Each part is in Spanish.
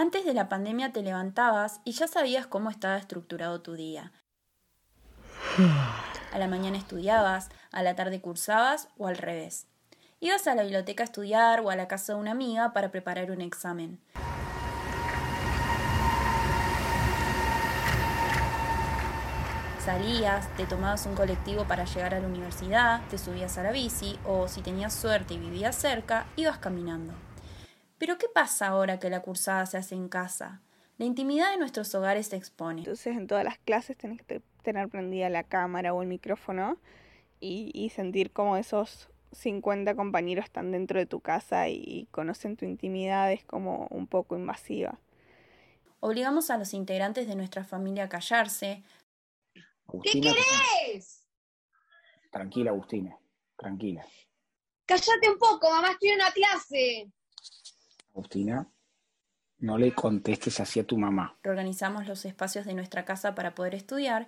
Antes de la pandemia te levantabas y ya sabías cómo estaba estructurado tu día. A la mañana estudiabas, a la tarde cursabas o al revés. Ibas a la biblioteca a estudiar o a la casa de una amiga para preparar un examen. Salías, te tomabas un colectivo para llegar a la universidad, te subías a la bici o si tenías suerte y vivías cerca, ibas caminando. Pero ¿qué pasa ahora que la cursada se hace en casa? La intimidad de nuestros hogares se expone. Entonces en todas las clases tenés que tener prendida la cámara o el micrófono y, sentir como esos 50 compañeros están dentro de tu casa y conocen tu intimidad es como un poco invasiva. Obligamos a los integrantes de nuestra familia a callarse. ¿Qué querés? Tranquila, Agustina, tranquila. Cállate un poco, mamá, estoy en una clase. Agustina, no le contestes así a tu mamá. Reorganizamos los espacios de nuestra casa para poder estudiar.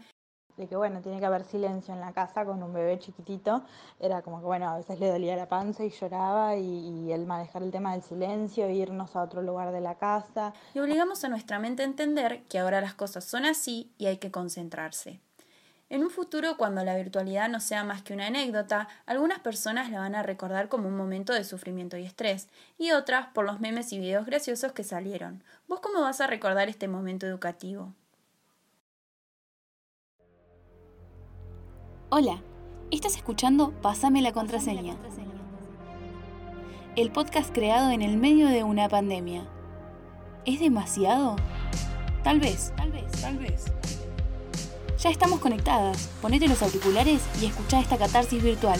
De que bueno, tiene que haber silencio en la casa con un bebé chiquitito. Era como que bueno, a veces le dolía la panza y lloraba y, y el manejar el tema del silencio, irnos a otro lugar de la casa. Y obligamos a nuestra mente a entender que ahora las cosas son así y hay que concentrarse. En un futuro, cuando la virtualidad no sea más que una anécdota, algunas personas la van a recordar como un momento de sufrimiento y estrés, y otras por los memes y videos graciosos que salieron. ¿Vos cómo vas a recordar este momento educativo? Hola, estás escuchando Pásame la contraseña. El podcast creado en el medio de una pandemia. ¿Es demasiado? Tal vez, tal vez, tal vez. Ya estamos conectadas. Ponete los auriculares y escucha esta catarsis virtual.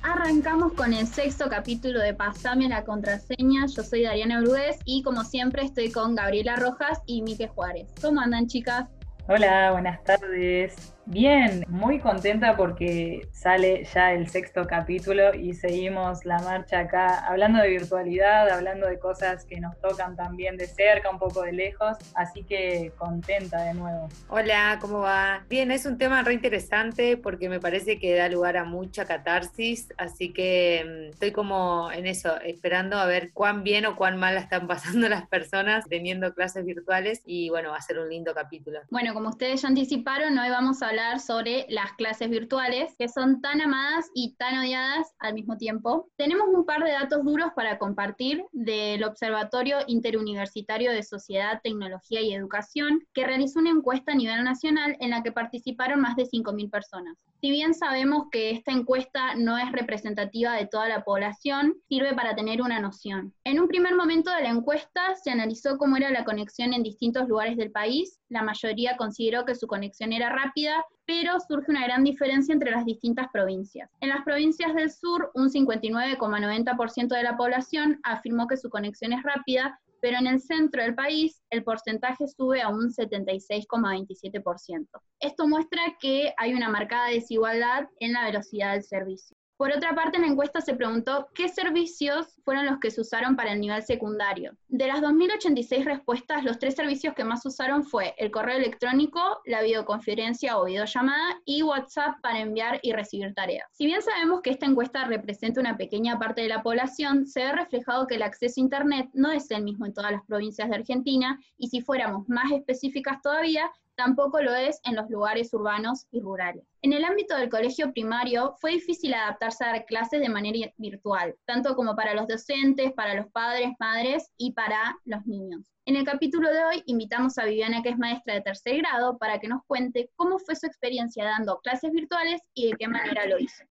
Arrancamos con el sexto capítulo de Pasame la contraseña. Yo soy Dariana Brudes y como siempre estoy con Gabriela Rojas y Mique Juárez. ¿Cómo andan chicas? Hola, buenas tardes. Bien, muy contenta porque sale ya el sexto capítulo y seguimos la marcha acá hablando de virtualidad, hablando de cosas que nos tocan también de cerca, un poco de lejos, así que contenta de nuevo. Hola, ¿cómo va? Bien, es un tema re interesante porque me parece que da lugar a mucha catarsis, así que mm, estoy como en eso, esperando a ver cuán bien o cuán mal la están pasando las personas teniendo clases virtuales y bueno, va a ser un lindo capítulo. Bueno, como ustedes ya anticiparon, hoy vamos a hablar sobre las clases virtuales, que son tan amadas y tan odiadas al mismo tiempo. Tenemos un par de datos duros para compartir del Observatorio Interuniversitario de Sociedad, Tecnología y Educación, que realizó una encuesta a nivel nacional en la que participaron más de 5.000 personas. Si bien sabemos que esta encuesta no es representativa de toda la población, sirve para tener una noción. En un primer momento de la encuesta se analizó cómo era la conexión en distintos lugares del país. La mayoría consideró que su conexión era rápida, pero surge una gran diferencia entre las distintas provincias. En las provincias del sur, un 59,90% de la población afirmó que su conexión es rápida, pero en el centro del país el porcentaje sube a un 76,27%. Esto muestra que hay una marcada desigualdad en la velocidad del servicio. Por otra parte, en la encuesta se preguntó qué servicios fueron los que se usaron para el nivel secundario. De las 2.086 respuestas, los tres servicios que más usaron fue el correo electrónico, la videoconferencia o videollamada y WhatsApp para enviar y recibir tareas. Si bien sabemos que esta encuesta representa una pequeña parte de la población, se ve reflejado que el acceso a Internet no es el mismo en todas las provincias de Argentina y si fuéramos más específicas todavía, tampoco lo es en los lugares urbanos y rurales. En el ámbito del colegio primario fue difícil adaptarse a dar clases de manera virtual, tanto como para los docentes, para los padres, madres y para los niños. En el capítulo de hoy invitamos a Viviana, que es maestra de tercer grado, para que nos cuente cómo fue su experiencia dando clases virtuales y de qué manera lo hizo.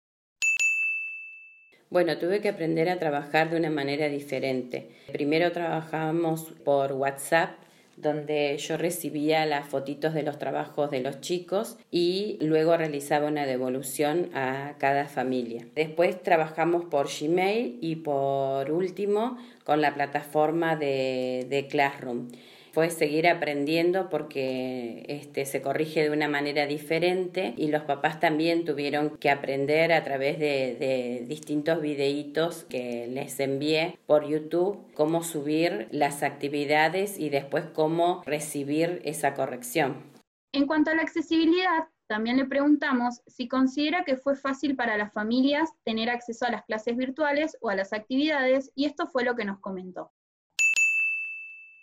Bueno, tuve que aprender a trabajar de una manera diferente. Primero trabajábamos por WhatsApp donde yo recibía las fotitos de los trabajos de los chicos y luego realizaba una devolución a cada familia. Después trabajamos por Gmail y por último con la plataforma de, de Classroom fue seguir aprendiendo porque este, se corrige de una manera diferente y los papás también tuvieron que aprender a través de, de distintos videitos que les envié por YouTube cómo subir las actividades y después cómo recibir esa corrección. En cuanto a la accesibilidad, También le preguntamos si considera que fue fácil para las familias tener acceso a las clases virtuales o a las actividades y esto fue lo que nos comentó.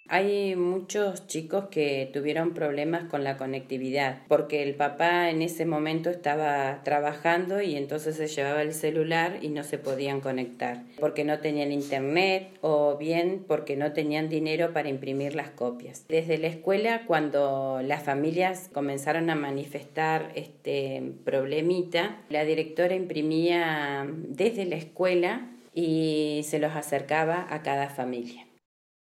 Hay muchos chicos que tuvieron problemas con la conectividad porque el papá en ese momento estaba trabajando y entonces se llevaba el celular y no se podían conectar porque no tenían internet o bien porque no tenían dinero para imprimir las copias. Desde la escuela cuando las familias comenzaron a manifestar este problemita, la directora imprimía desde la escuela y se los acercaba a cada familia.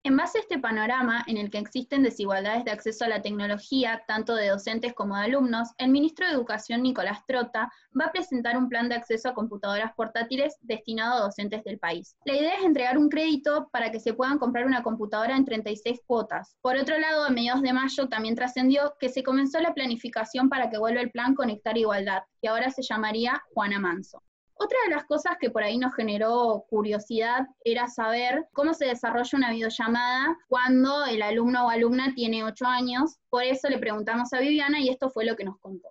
En base a este panorama, en el que existen desigualdades de acceso a la tecnología, tanto de docentes como de alumnos, el ministro de Educación, Nicolás Trota, va a presentar un plan de acceso a computadoras portátiles destinado a docentes del país. La idea es entregar un crédito para que se puedan comprar una computadora en 36 cuotas. Por otro lado, a mediados de mayo también trascendió que se comenzó la planificación para que vuelva el plan Conectar Igualdad, que ahora se llamaría Juana Manso. Otra de las cosas que por ahí nos generó curiosidad era saber cómo se desarrolla una videollamada cuando el alumno o alumna tiene 8 años. Por eso le preguntamos a Viviana y esto fue lo que nos contó.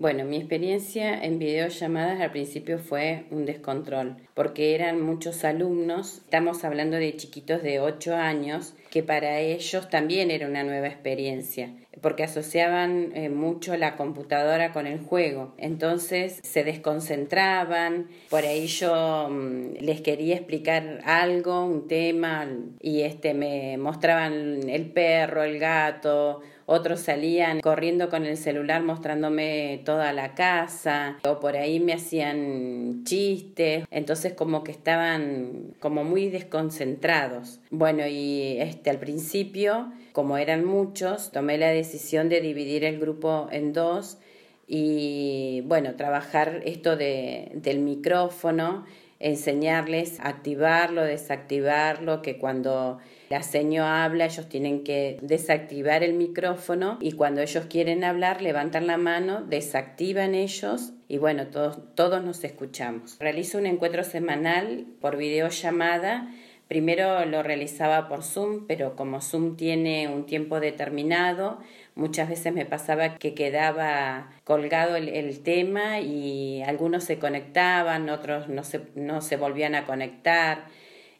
Bueno, mi experiencia en videollamadas al principio fue un descontrol, porque eran muchos alumnos, estamos hablando de chiquitos de 8 años, que para ellos también era una nueva experiencia, porque asociaban eh, mucho la computadora con el juego, entonces se desconcentraban, por ahí yo mm, les quería explicar algo, un tema, y este me mostraban el perro, el gato, otros salían corriendo con el celular mostrándome toda la casa, o por ahí me hacían chistes, entonces como que estaban como muy desconcentrados. Bueno, y este al principio, como eran muchos, tomé la decisión de dividir el grupo en dos y bueno, trabajar esto de, del micrófono, enseñarles activarlo, desactivarlo, que cuando la seño habla, ellos tienen que desactivar el micrófono y cuando ellos quieren hablar, levantan la mano, desactivan ellos y bueno, todos, todos nos escuchamos. Realizo un encuentro semanal por videollamada. Primero lo realizaba por Zoom, pero como Zoom tiene un tiempo determinado, muchas veces me pasaba que quedaba colgado el, tema y algunos se conectaban, otros no se, no se volvían a conectar.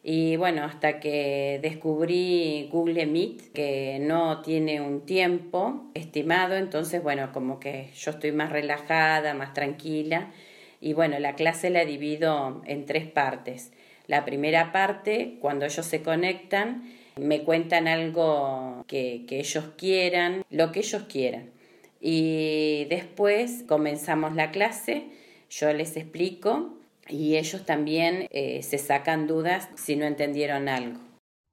Y bueno, hasta que descubrí Google Meet, que no tiene un tiempo estimado, entonces bueno, como que yo estoy más relajada, más tranquila. Y bueno, la clase la divido en tres partes. La primera parte, cuando ellos se conectan, me cuentan algo que, que ellos quieran, lo que ellos quieran. Y después comenzamos la clase, yo les explico y ellos también eh, se sacan dudas si no entendieron algo.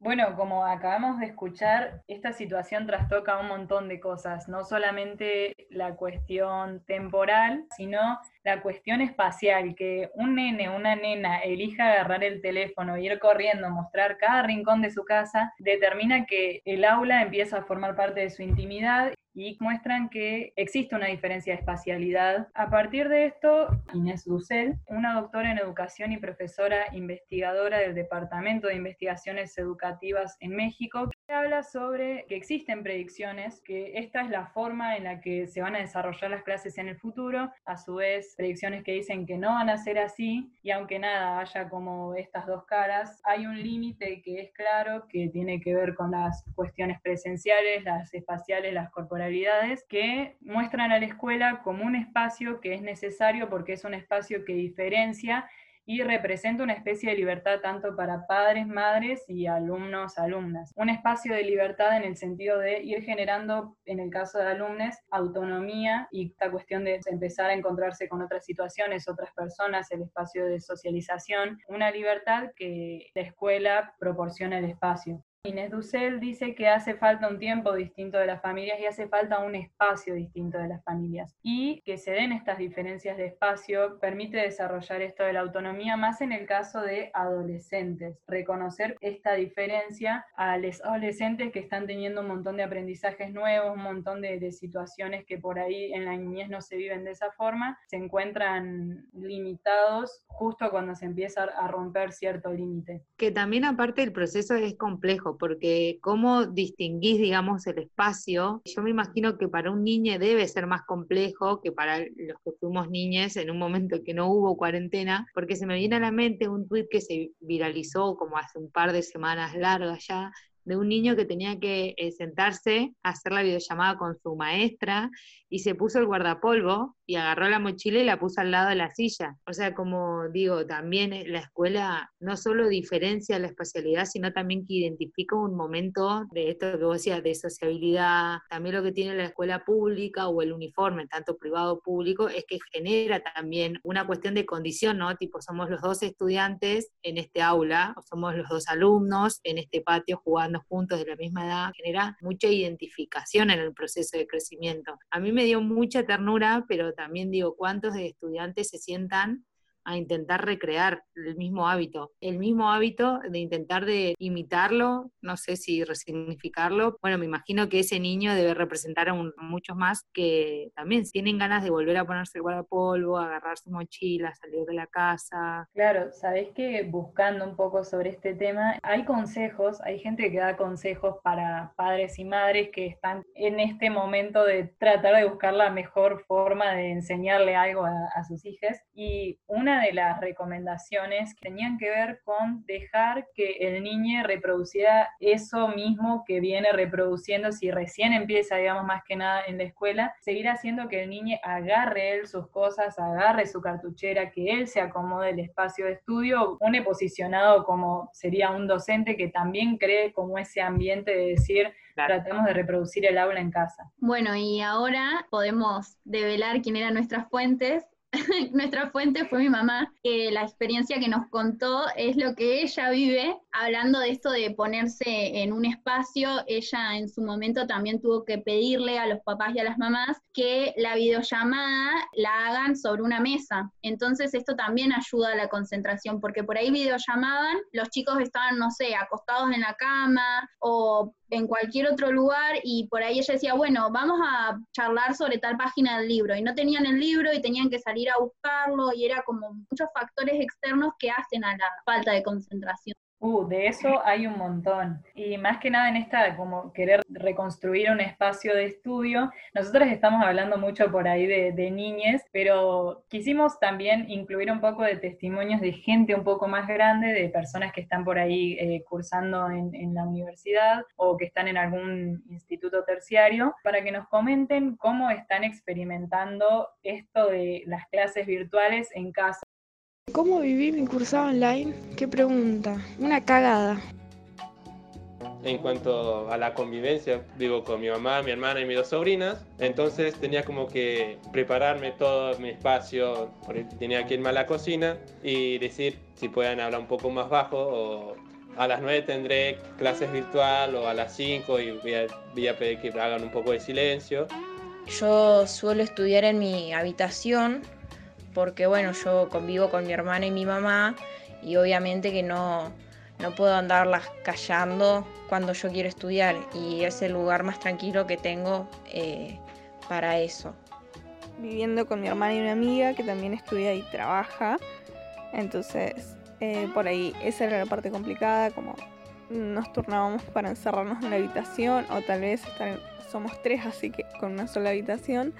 Bueno, como acabamos de escuchar, esta situación trastoca un montón de cosas, no solamente la cuestión temporal, sino la cuestión espacial, que un nene, una nena elija agarrar el teléfono, ir corriendo, mostrar cada rincón de su casa, determina que el aula empieza a formar parte de su intimidad y muestran que existe una diferencia de espacialidad. A partir de esto, Inés Dussel, una doctora en educación y profesora investigadora del Departamento de Investigaciones Educativas en México, habla sobre que existen predicciones, que esta es la forma en la que se van a desarrollar las clases en el futuro, a su vez predicciones que dicen que no van a ser así, y aunque nada haya como estas dos caras, hay un límite que es claro, que tiene que ver con las cuestiones presenciales, las espaciales, las corporalidades, que muestran a la escuela como un espacio que es necesario porque es un espacio que diferencia y representa una especie de libertad tanto para padres, madres y alumnos, alumnas. Un espacio de libertad en el sentido de ir generando, en el caso de alumnos, autonomía y esta cuestión de empezar a encontrarse con otras situaciones, otras personas, el espacio de socialización, una libertad que la escuela proporciona el espacio. Inés Dussel dice que hace falta un tiempo distinto de las familias y hace falta un espacio distinto de las familias. Y que se den estas diferencias de espacio permite desarrollar esto de la autonomía más en el caso de adolescentes. Reconocer esta diferencia a los adolescentes que están teniendo un montón de aprendizajes nuevos, un montón de, de situaciones que por ahí en la niñez no se viven de esa forma, se encuentran limitados justo cuando se empieza a romper cierto límite. Que también aparte el proceso es complejo complejo, porque cómo distinguís, digamos, el espacio, yo me imagino que para un niño debe ser más complejo que para los que fuimos niñes en un momento que no hubo cuarentena, porque se me viene a la mente un tuit que se viralizó como hace un par de semanas largas ya, de un niño que tenía que eh, sentarse a hacer la videollamada con su maestra y se puso el guardapolvo y agarró la mochila y la puso al lado de la silla. O sea, como digo, también eh, la escuela no solo diferencia la espacialidad, sino también que identifica un momento de esto que vos decías, de sociabilidad. También lo que tiene la escuela pública o el uniforme, tanto privado público, es que genera también una cuestión de condición, ¿no? Tipo, somos los dos estudiantes en este aula, somos los dos alumnos en este patio jugando juntos de la misma edad, genera mucha identificación en el proceso de crecimiento. A mí me dio mucha ternura, pero también digo, ¿cuántos estudiantes se sientan intentar recrear el mismo hábito, el mismo hábito de intentar de imitarlo, no sé si resignificarlo. Bueno, me imagino que ese niño debe representar a, muchos más que también tienen ganas de volver a ponerse el guardapolvo, agarrar su mochila, salir de la casa. Claro, sabés que buscando un poco sobre este tema, hay consejos, hay gente que da consejos para padres y madres que están en este momento de tratar de buscar la mejor forma de enseñarle algo a, a sus hijos. Y una de las recomendaciones tenían que ver con dejar que el niño reproduciera eso mismo que viene reproduciendo si recién empieza, digamos, más que nada en la escuela, seguir haciendo que el niño agarre él sus cosas, agarre su cartuchera, que él se acomode el espacio de estudio, pone posicionado como sería un docente que también cree como ese ambiente de decir, tratamos de reproducir el aula en casa. Bueno, y ahora podemos develar quién eran nuestras fuentes nuestra fuente fue mi mamá, que la experiencia que nos contó es lo que ella vive, hablando de esto de ponerse en un espacio, ella en su momento también tuvo que pedirle a los papás y a las mamás que la videollamada la hagan sobre una mesa. Entonces esto también ayuda a la concentración, porque por ahí videollamaban, los chicos estaban, no sé, acostados en la cama o en cualquier otro lugar y por ahí ella decía, bueno, vamos a charlar sobre tal página del libro y no tenían el libro y tenían que salir a buscarlo y era como muchos factores externos que hacen a la falta de concentración. Uh, de eso hay un montón. Y más que nada en esta, como querer reconstruir un espacio de estudio, nosotros estamos hablando mucho por ahí de, de niñes, pero quisimos también incluir un poco de testimonios de gente un poco más grande, de personas que están por ahí eh, cursando en, en la universidad o que están en algún instituto terciario, para que nos comenten cómo están experimentando esto de las clases virtuales en casa. ¿Cómo viví mi cursado online? ¿Qué pregunta? Una cagada. En cuanto a la convivencia, vivo con mi mamá, mi hermana y mis dos sobrinas, entonces tenía como que prepararme todo mi espacio, porque tenía que irme a la cocina y decir si pueden hablar un poco más bajo o a las 9 tendré clases virtual o a las 5 y voy a, voy a pedir que hagan un poco de silencio. Yo suelo estudiar en mi habitación porque bueno, yo convivo con mi hermana y mi mamá y obviamente que no, no puedo andarlas callando cuando yo quiero estudiar y es el lugar más tranquilo que tengo eh, para eso. Viviendo con mi hermana y una amiga que también estudia y trabaja, entonces eh, por ahí esa era la parte complicada, como nos turnábamos para encerrarnos en la habitación o tal vez estar somos tres, así que con una sola habitación.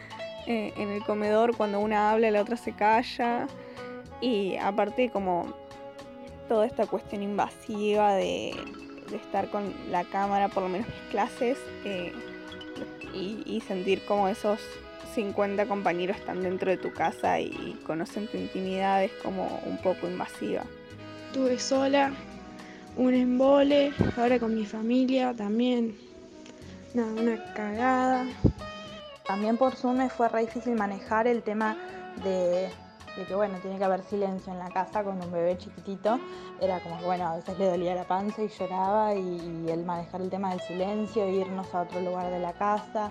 Eh, en el comedor, cuando una habla, la otra se calla. Y aparte, como toda esta cuestión invasiva de, estar con la cámara, por lo menos en clases, eh, y, y sentir como esos 50 compañeros están dentro de tu casa y conocen tu intimidad es como un poco invasiva. Estuve sola, un embole, ahora con mi familia también. Nada, una cagada. También por Zoom me fue re difícil manejar el tema de, de, que, bueno, tiene que haber silencio en la casa con un bebé chiquitito. Era como que, bueno, a veces le dolía la panza y lloraba y, y el manejar el tema del silencio, irnos a otro lugar de la casa.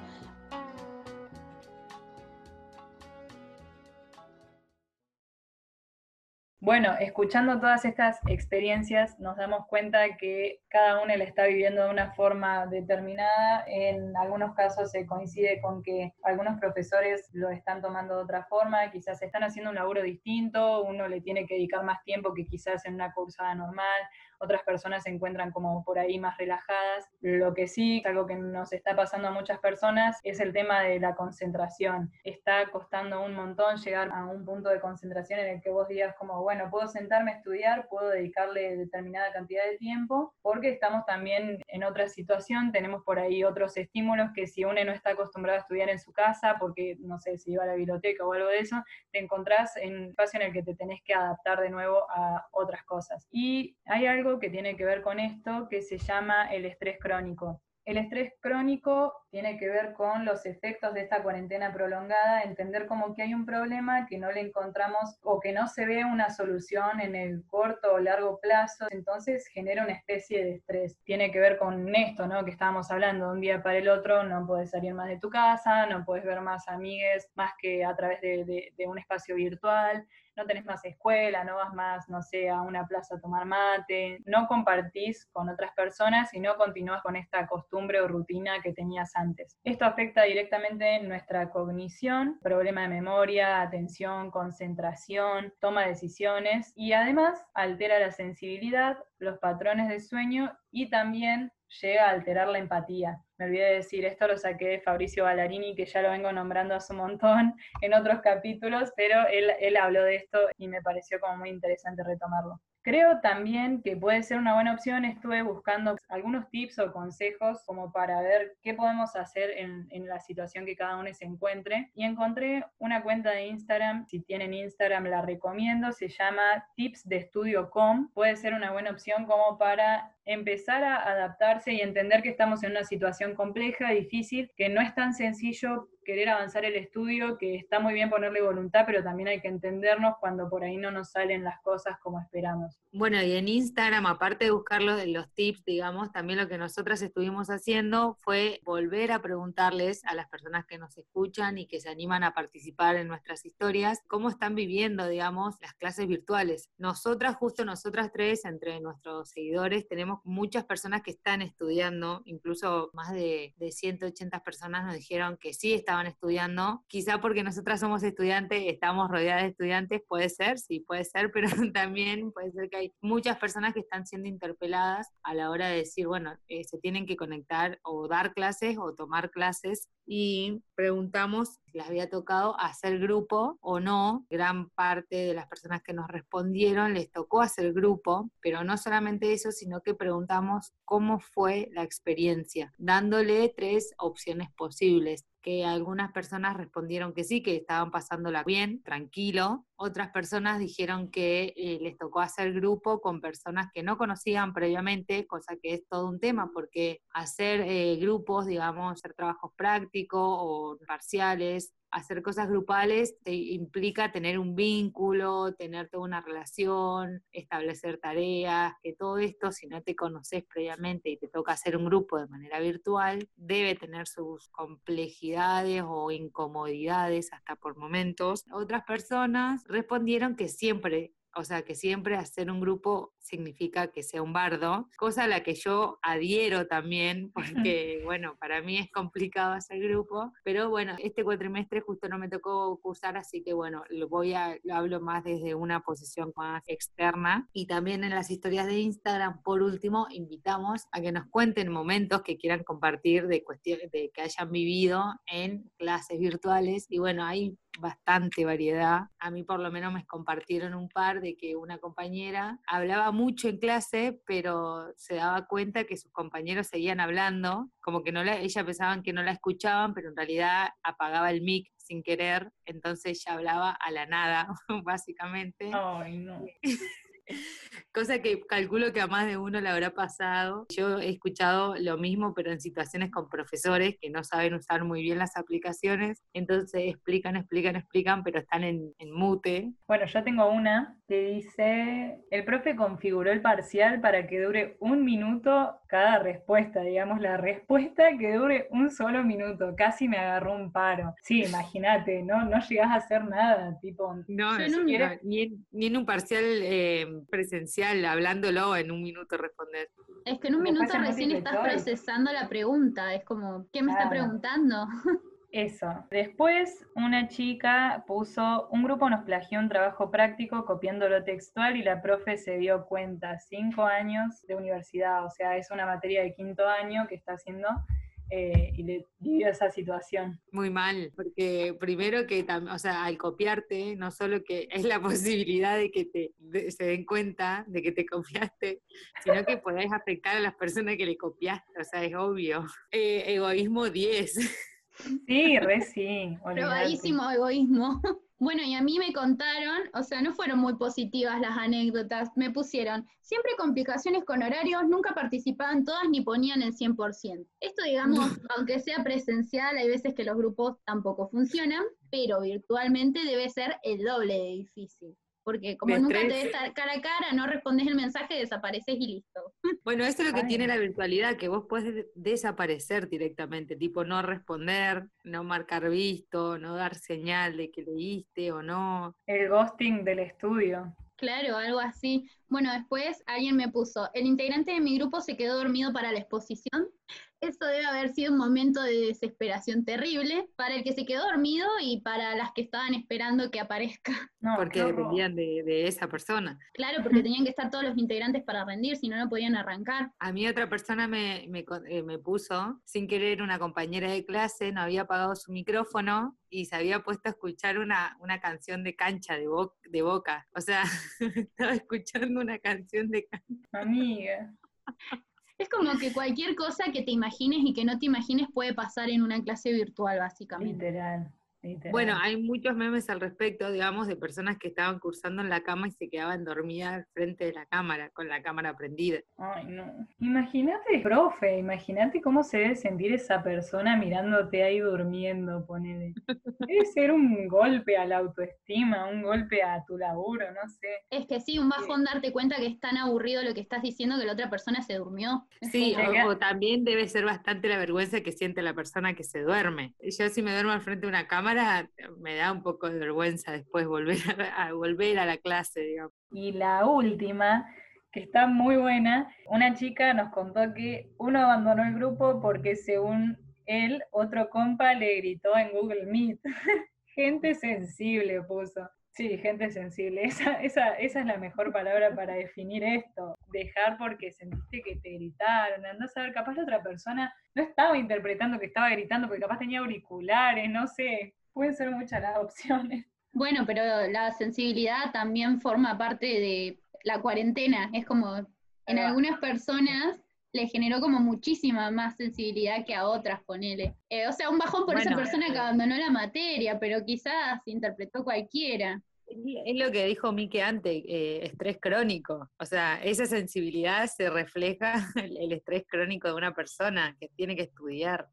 Bueno, escuchando todas estas experiencias nos damos cuenta que cada una la está viviendo de una forma determinada. En algunos casos se coincide con que algunos profesores lo están tomando de otra forma, quizás están haciendo un laburo distinto, uno le tiene que dedicar más tiempo que quizás en una cursada normal, otras personas se encuentran como por ahí más relajadas. Lo que sí, algo que nos está pasando a muchas personas, es el tema de la concentración. Está costando un montón llegar a un punto de concentración en el que vos digas como, bueno, puedo sentarme a estudiar, puedo dedicarle determinada cantidad de tiempo, porque estamos también en otra situación, tenemos por ahí otros estímulos que si uno no está acostumbrado a estudiar en su casa, porque no sé, si iba a la biblioteca o algo de eso, te encontrás en un espacio en el que te tenés que adaptar de nuevo a otras cosas. Y hay algo que tiene que ver con esto que se llama el estrés crónico. El estrés crónico tiene que ver con los efectos de esta cuarentena prolongada, entender como que hay un problema que no le encontramos o que no se ve una solución en el corto o largo plazo, entonces genera una especie de estrés. Tiene que ver con esto, ¿no? Que estábamos hablando, de un día para el otro no puedes salir más de tu casa, no puedes ver más amigues más que a través de, de un espacio virtual no tenés más escuela, no vas más, no sé, a una plaza a tomar mate, no compartís con otras personas y no continúas con esta costumbre o rutina que tenías antes. Esto afecta directamente nuestra cognición, problema de memoria, atención, concentración, toma de decisiones y además altera la sensibilidad, los patrones de sueño y también llega a alterar la empatía. Me olvidé de decir, esto lo saqué de Fabricio Ballarini, que ya lo vengo nombrando hace un montón en otros capítulos, pero él, él habló de esto y me pareció como muy interesante retomarlo. Creo también que puede ser una buena opción, estuve buscando algunos tips o consejos como para ver qué podemos hacer en, en, la situación que cada uno se encuentre y encontré una cuenta de Instagram, si tienen Instagram la recomiendo, se llama tipsdeestudio.com, puede ser una buena opción como para empezar a adaptarse y entender que estamos en una situación compleja, difícil, que no es tan sencillo querer avanzar el estudio, que está muy bien ponerle voluntad, pero también hay que entendernos cuando por ahí no nos salen las cosas como esperamos. Bueno, y en Instagram, aparte de buscar los, los tips, digamos, también lo que nosotras estuvimos haciendo fue volver a preguntarles a las personas que nos escuchan y que se animan a participar en nuestras historias, cómo están viviendo, digamos, las clases virtuales. Nosotras, justo nosotras tres, entre nuestros seguidores, tenemos muchas personas que están estudiando, incluso más de, de 180 personas nos dijeron que sí estaban estudiando, quizá porque nosotras somos estudiantes, estamos rodeadas de estudiantes, puede ser, sí, puede ser, pero también puede ser que hay muchas personas que están siendo interpeladas a la hora de decir, bueno, eh, se tienen que conectar o dar clases o tomar clases y preguntamos si les había tocado hacer grupo o no. Gran parte de las personas que nos respondieron les tocó hacer grupo, pero no solamente eso, sino que preguntamos cómo fue la experiencia, dándole tres opciones posibles que algunas personas respondieron que sí, que estaban pasándola bien, tranquilo. Otras personas dijeron que eh, les tocó hacer grupo con personas que no conocían previamente, cosa que es todo un tema, porque hacer eh, grupos, digamos, hacer trabajos prácticos o parciales, hacer cosas grupales te implica tener un vínculo, tener toda una relación, establecer tareas, que todo esto, si no te conoces previamente y te toca hacer un grupo de manera virtual, debe tener sus complejidades o incomodidades hasta por momentos. Otras personas respondieron que siempre o sea, que siempre hacer un grupo significa que sea un bardo, cosa a la que yo adhiero también, porque, bueno, para mí es complicado hacer grupo, pero bueno, este cuatrimestre justo no me tocó cursar, así que bueno, lo voy a, lo hablo más desde una posición más externa. Y también en las historias de Instagram, por último, invitamos a que nos cuenten momentos que quieran compartir de cuestiones de que hayan vivido en clases virtuales. Y bueno, hay bastante variedad. A mí por lo menos me compartieron un par de que una compañera hablaba mucho en clase, pero se daba cuenta que sus compañeros seguían hablando, como que no la, ella pensaban que no la escuchaban, pero en realidad apagaba el mic sin querer, entonces ella hablaba a la nada, básicamente. Ay, no. Cosa que calculo que a más de uno le habrá pasado. Yo he escuchado lo mismo, pero en situaciones con profesores que no saben usar muy bien las aplicaciones. Entonces explican, explican, explican, pero están en, en mute. Bueno, yo tengo una que dice, el profe configuró el parcial para que dure un minuto cada respuesta, digamos, la respuesta que dure un solo minuto, casi me agarró un paro. Sí, imagínate, no, no llegás a hacer nada, tipo, no, ni, siquiera, ni, en, ni, en, un parcial eh, presencial, hablándolo en un minuto responder. Es que en un minuto recién estás procesando la pregunta, es como, ¿qué me está preguntando? Eso. Después, una chica puso, un grupo nos plagió un trabajo práctico copiándolo textual y la profe se dio cuenta, cinco años de universidad, o sea, es una materia de quinto año que está haciendo eh, y le vivió esa situación. Muy mal, porque primero que, o sea, al copiarte, no solo que es la posibilidad de que te se den cuenta de que te copiaste, sino que podés afectar a las personas que le copiaste, o sea, es obvio. Eh, egoísmo 10. Sí, re sí. Probadísimo egoísmo. Bueno, y a mí me contaron, o sea, no fueron muy positivas las anécdotas, me pusieron siempre complicaciones con horarios, nunca participaban todas ni ponían el 100%. Esto, digamos, aunque sea presencial, hay veces que los grupos tampoco funcionan, pero virtualmente debe ser el doble de difícil porque como nunca te ves cara a cara, no respondes el mensaje, desapareces y listo. Bueno, eso es lo que tiene la virtualidad, que vos puedes desaparecer directamente, tipo no responder, no marcar visto, no dar señal de que leíste o no. El ghosting del estudio. Claro, algo así. Bueno, después alguien me puso, el integrante de mi grupo se quedó dormido para la exposición eso debe haber sido un momento de desesperación terrible para el que se quedó dormido y para las que estaban esperando que aparezca. No, porque dependían de, esa persona. Claro, porque tenían que estar todos los integrantes para rendir, si no, no podían arrancar. A mí otra persona me, eh, me, puso, sin querer, una compañera de clase, no había apagado su micrófono y se había puesto a escuchar una, una canción de cancha, de, de boca. O sea, estaba escuchando una canción de cancha. Amiga. Es como que cualquier cosa que te imagines y que no te imagines puede pasar en una clase virtual, básicamente. Literal. Bueno, hay muchos memes al respecto, digamos, de personas que estaban cursando en la cama y se quedaban dormidas frente de la cámara, con la cámara prendida. Ay, no. Imagínate, profe, imagínate cómo se debe sentir esa persona mirándote ahí durmiendo, ponele. Debe ser un golpe a la autoestima, un golpe a tu laburo, no sé. Es que sí, un bajón darte cuenta que es tan aburrido lo que estás diciendo que la otra persona se durmió. Sí, o, también debe ser bastante la vergüenza que siente la persona que se duerme. Yo si me duermo al frente de una cámara, me da un poco de vergüenza después volver a, volver a la clase. Y la última, que está muy buena, una chica nos contó que uno abandonó el grupo porque según él, otro compa le gritó en Google Meet. Gente sensible puso. Sí, gente sensible. Esa, esa, esa es la mejor palabra para definir esto. Dejar porque sentiste que te gritaron. Andás a ver, capaz la otra persona no estaba interpretando que estaba gritando porque capaz tenía auriculares, no sé. Pueden ser muchas las opciones. Bueno, pero la sensibilidad también forma parte de la cuarentena. Es como en algunas personas le generó como muchísima más sensibilidad que a otras, ponele. Eh, o sea, un bajón por esa persona que abandonó la materia, pero quizás interpretó cualquiera. Es lo que dijo Mike antes, eh, estrés crónico. O sea, esa sensibilidad se refleja el, el estrés crónico de una persona que tiene que estudiar.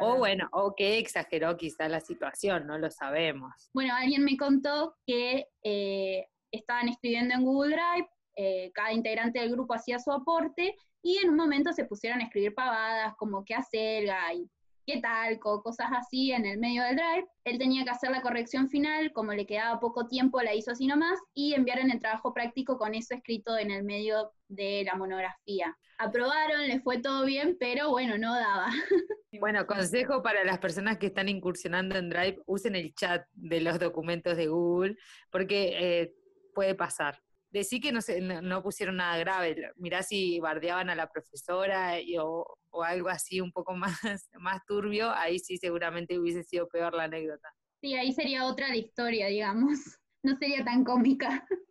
O bueno, o que exageró quizá la situación, no lo sabemos. Bueno, alguien me contó que eh, estaban escribiendo en Google Drive, eh, cada integrante del grupo hacía su aporte y en un momento se pusieron a escribir pavadas como qué acelga y qué talco, cosas así en el medio del drive. Él tenía que hacer la corrección final, como le quedaba poco tiempo, la hizo así nomás, y enviaron el trabajo práctico con eso escrito en el medio de la monografía. Aprobaron, le fue todo bien, pero bueno, no daba. Bueno, consejo para las personas que están incursionando en Drive, usen el chat de los documentos de Google, porque eh, puede pasar decí que no, se, no, pusieron nada grave, mirá si bardeaban a la profesora o, algo así un poco más, más turbio, ahí sí seguramente hubiese sido peor la anécdota. Sí, ahí sería otra la historia, digamos, no sería tan cómica.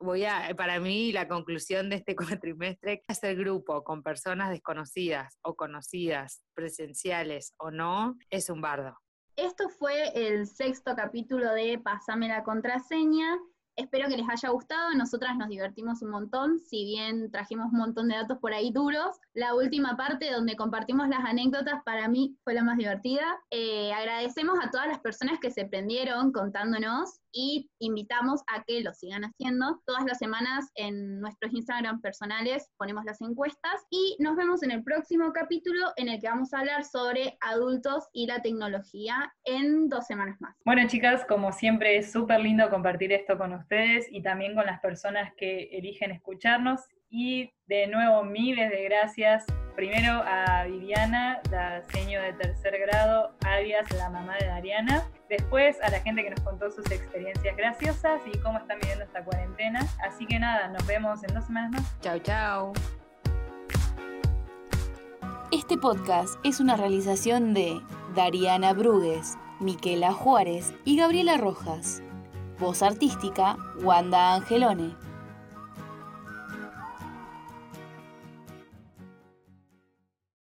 Voy a, para mí, la conclusión de este cuatrimestre es el grupo con personas desconocidas o conocidas, presenciales o no, es un bardo. Esto fue el sexto capítulo de Pásame la contraseña. Espero que les haya gustado, nosotras nos divertimos un montón, si bien trajimos un montón de datos por ahí duros. La última parte donde compartimos las anécdotas para mí fue la más divertida. Eh, agradecemos a todas las personas que se prendieron contándonos y invitamos a que lo sigan haciendo. Todas las semanas en nuestros Instagram personales ponemos las encuestas y nos vemos en el próximo capítulo en el que vamos a hablar sobre adultos y la tecnología en dos semanas más. Bueno chicas, como siempre es súper lindo compartir esto con ustedes y también con las personas que eligen escucharnos y de nuevo miles de gracias primero a Viviana, la seño de tercer grado, alias la mamá de Dariana. Después a la gente que nos contó sus experiencias graciosas y cómo están viviendo esta cuarentena. Así que nada, nos vemos en dos semanas más. Chao, chao. Este podcast es una realización de Dariana Brugues, Miquela Juárez y Gabriela Rojas. Voz artística, Wanda Angelone.